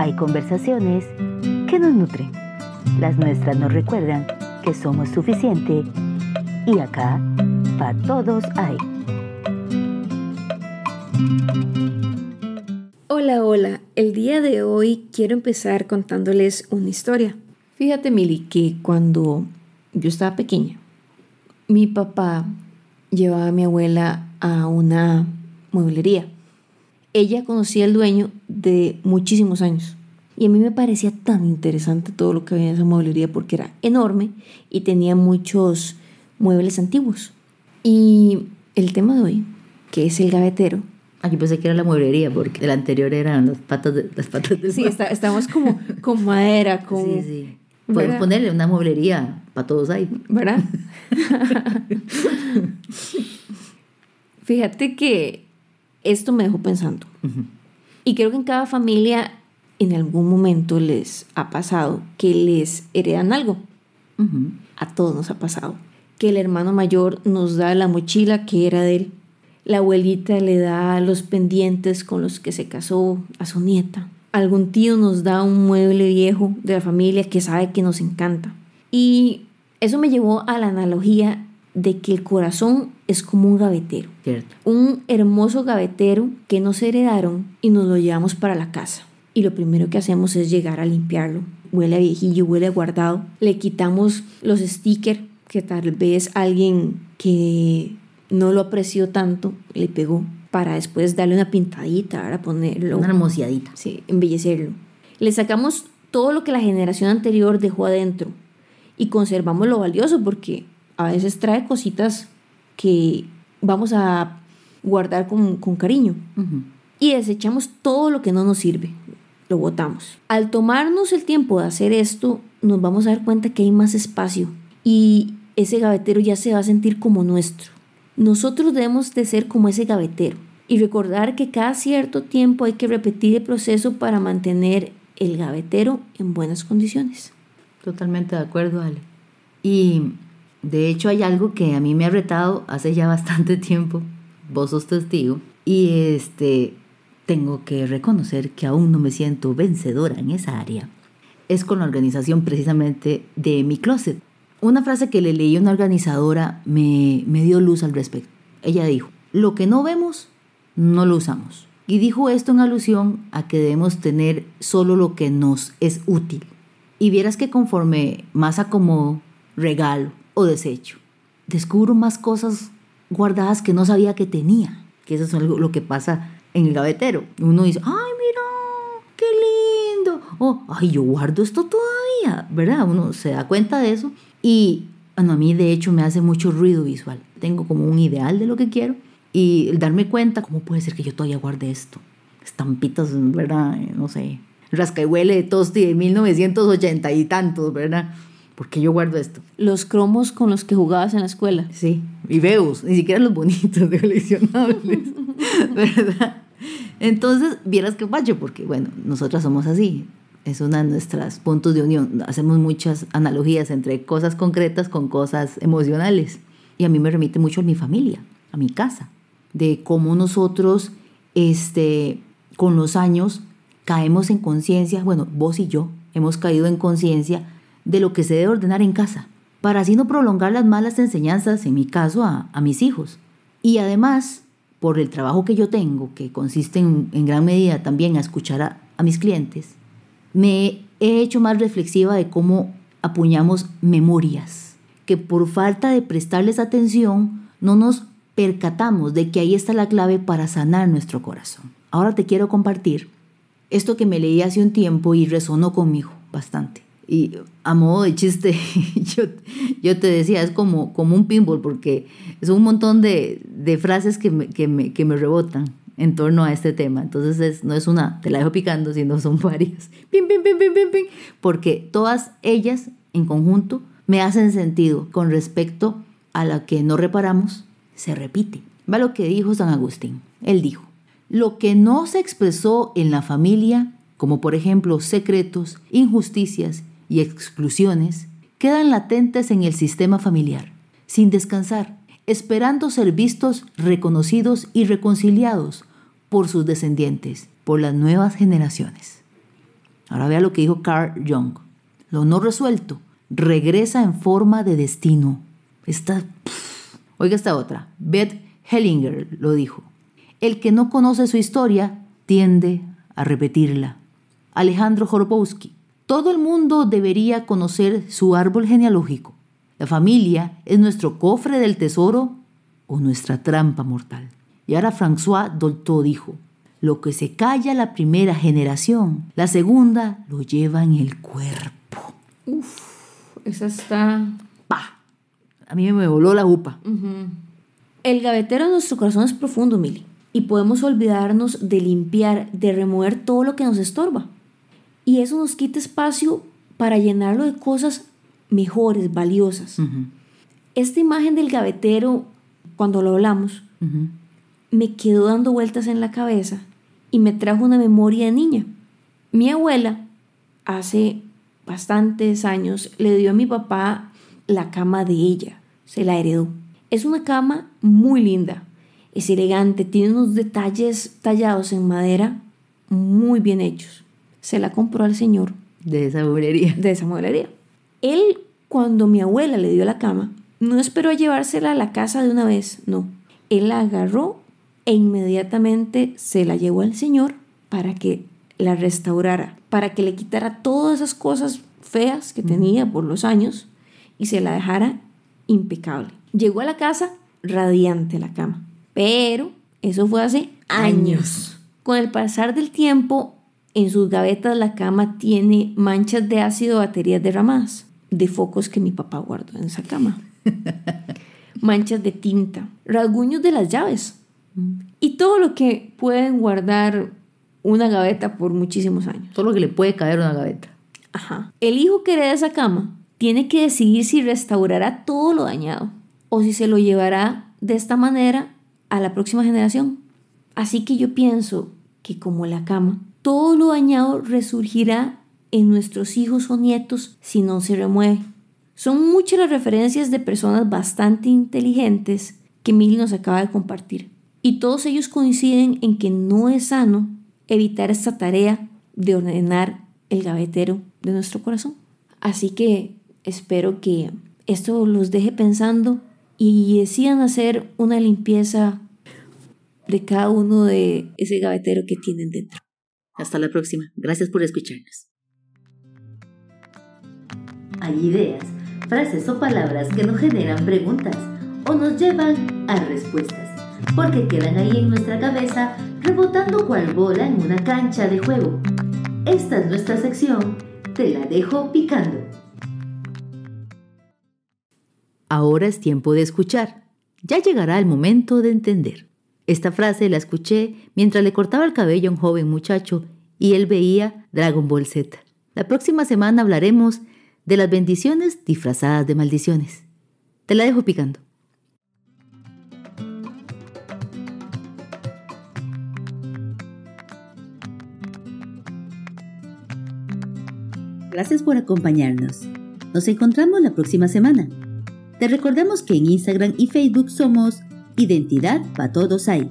hay conversaciones que nos nutren. Las nuestras nos recuerdan que somos suficiente y acá, para todos hay. Hola, hola. El día de hoy quiero empezar contándoles una historia. Fíjate, Mili, que cuando yo estaba pequeña, mi papá llevaba a mi abuela a una mueblería. Ella conocía al dueño de muchísimos años. Y a mí me parecía tan interesante todo lo que había en esa mueblería porque era enorme y tenía muchos muebles antiguos. Y el tema de hoy, que es el gavetero. Aquí pensé que era la mueblería porque el anterior eran las patas de las patas de Sí, estamos como con madera, con Sí, sí. Podemos ponerle una mueblería para todos ahí. ¿Verdad? Fíjate que esto me dejó pensando. Y creo que en cada familia en algún momento les ha pasado que les heredan algo. A todos nos ha pasado. Que el hermano mayor nos da la mochila que era de él. La abuelita le da los pendientes con los que se casó a su nieta. Algún tío nos da un mueble viejo de la familia que sabe que nos encanta. Y eso me llevó a la analogía de que el corazón es como un gavetero. Cierto. Un hermoso gavetero que nos heredaron y nos lo llevamos para la casa. Y lo primero que hacemos es llegar a limpiarlo. Huele a viejillo, huele a guardado. Le quitamos los stickers que tal vez alguien que no lo apreció tanto le pegó para después darle una pintadita, para ponerlo. Una hermoseadita. Sí, embellecerlo. Le sacamos todo lo que la generación anterior dejó adentro y conservamos lo valioso porque a veces trae cositas que vamos a guardar con, con cariño. Y desechamos todo lo que no nos sirve, lo botamos. Al tomarnos el tiempo de hacer esto, nos vamos a dar cuenta que hay más espacio y ese gavetero ya se va a sentir como nuestro. Nosotros debemos de ser como ese gavetero y recordar que cada cierto tiempo hay que repetir el proceso para mantener el gavetero en buenas condiciones. Totalmente de acuerdo, Ale. Y de hecho hay algo que a mí me ha retado hace ya bastante tiempo, vos sos testigo, y este tengo que reconocer que aún no me siento vencedora en esa área. Es con la organización precisamente de mi closet. Una frase que le leí a una organizadora me, me dio luz al respecto. Ella dijo, lo que no vemos, no lo usamos. Y dijo esto en alusión a que debemos tener solo lo que nos es útil. Y vieras que conforme más acomodo, regalo o desecho, descubro más cosas guardadas que no sabía que tenía. Que eso es algo, lo que pasa en el gavetero. Uno dice, ay, mira, qué lindo. Oh, ay, yo guardo esto todavía, ¿verdad? Uno se da cuenta de eso. Y bueno, a mí de hecho me hace mucho ruido visual. Tengo como un ideal de lo que quiero. Y darme cuenta, ¿cómo puede ser que yo todavía guarde esto? Estampitas, ¿verdad? No sé. Rasca y huele de Tosti de 1980 y tantos, ¿verdad? Porque yo guardo esto? Los cromos con los que jugabas en la escuela. Sí, y veos, ni siquiera los bonitos de coleccionables, ¿verdad? Entonces, vieras que fallo, porque bueno, nosotras somos así. Es uno de nuestros puntos de unión. Hacemos muchas analogías entre cosas concretas con cosas emocionales. Y a mí me remite mucho a mi familia, a mi casa, de cómo nosotros, este, con los años, caemos en conciencia, bueno, vos y yo hemos caído en conciencia de lo que se debe ordenar en casa, para así no prolongar las malas enseñanzas, en mi caso, a, a mis hijos. Y además, por el trabajo que yo tengo, que consiste en, en gran medida también a escuchar a, a mis clientes, me he hecho más reflexiva de cómo apuñamos memorias, que por falta de prestarles atención no nos percatamos de que ahí está la clave para sanar nuestro corazón. Ahora te quiero compartir esto que me leí hace un tiempo y resonó conmigo bastante. Y a modo de chiste, yo, yo te decía, es como, como un pinball, porque es un montón de, de frases que me, que, me, que me rebotan en torno a este tema. Entonces es, no es una, te la dejo picando, sino son varias. Pim, pim, pim, pim, pim, pim, porque todas ellas en conjunto me hacen sentido con respecto a la que no reparamos, se repite. Va lo que dijo San Agustín. Él dijo, lo que no se expresó en la familia, como por ejemplo secretos, injusticias y exclusiones, quedan latentes en el sistema familiar, sin descansar, esperando ser vistos, reconocidos y reconciliados por sus descendientes, por las nuevas generaciones. Ahora vea lo que dijo Carl Jung. Lo no resuelto regresa en forma de destino. Esta, oiga esta otra. Beth Hellinger lo dijo. El que no conoce su historia tiende a repetirla. Alejandro Jorbowski. Todo el mundo debería conocer su árbol genealógico. La familia es nuestro cofre del tesoro o nuestra trampa mortal. Y ahora François Dolto dijo, lo que se calla la primera generación, la segunda lo lleva en el cuerpo. Uf, esa está... ¡Pah! A mí me voló la upa. El gavetero de nuestro corazón es profundo, Mili, y podemos olvidarnos de limpiar, de remover todo lo que nos estorba. Y eso nos quita espacio para llenarlo de cosas mejores, valiosas. Esta imagen del gavetero, cuando lo hablamos, me quedó dando vueltas en la cabeza y me trajo una memoria de niña. Mi abuela, hace bastantes años, le dio a mi papá la cama de ella, se la heredó. Es una cama muy linda, es elegante, tiene unos detalles tallados en madera muy bien hechos. Se la compró al señor. De esa mueblería. De esa mueblería. Él, cuando mi abuela le dio la cama, no esperó a llevársela a la casa de una vez, no. Él la agarró e inmediatamente se la llevó al Señor para que la restaurara, para que le quitara todas esas cosas feas que tenía por los años y se la dejara impecable. Llegó a la casa radiante la cama, pero eso fue hace años. Con el pasar del tiempo, en sus gavetas la cama tiene manchas de ácido baterías derramadas, de focos que mi papá guardó en esa cama. manchas de tinta, rasguños de las llaves y todo lo que pueden guardar una gaveta por muchísimos años. Todo lo que le puede caer a una gaveta. Ajá. El hijo que hereda esa cama tiene que decidir si restaurará todo lo dañado o si se lo llevará de esta manera a la próxima generación. Así que yo pienso que como la cama, todo lo dañado resurgirá en nuestros hijos o nietos si no se remueve. Son muchas las referencias de personas bastante inteligentes que Mil nos acaba de compartir. Y todos ellos coinciden en que no es sano evitar esta tarea de ordenar el gavetero de nuestro corazón. Así que espero que esto los deje pensando y decidan hacer una limpieza de cada uno de ese gavetero que tienen dentro. Hasta la próxima. Gracias por escucharnos. Hay ideas frases o palabras que nos generan preguntas o nos llevan a respuestas, porque quedan ahí en nuestra cabeza rebotando cual bola en una cancha de juego. Esta es nuestra sección, te la dejo picando. Ahora es tiempo de escuchar. Ya llegará el momento de entender. Esta frase la escuché mientras le cortaba el cabello a un joven muchacho y él veía Dragon Ball Z. La próxima semana hablaremos de las bendiciones disfrazadas de maldiciones. Te la dejo picando. Gracias por acompañarnos. Nos encontramos la próxima semana. Te recordamos que en Instagram y Facebook somos Identidad para Todos Hay.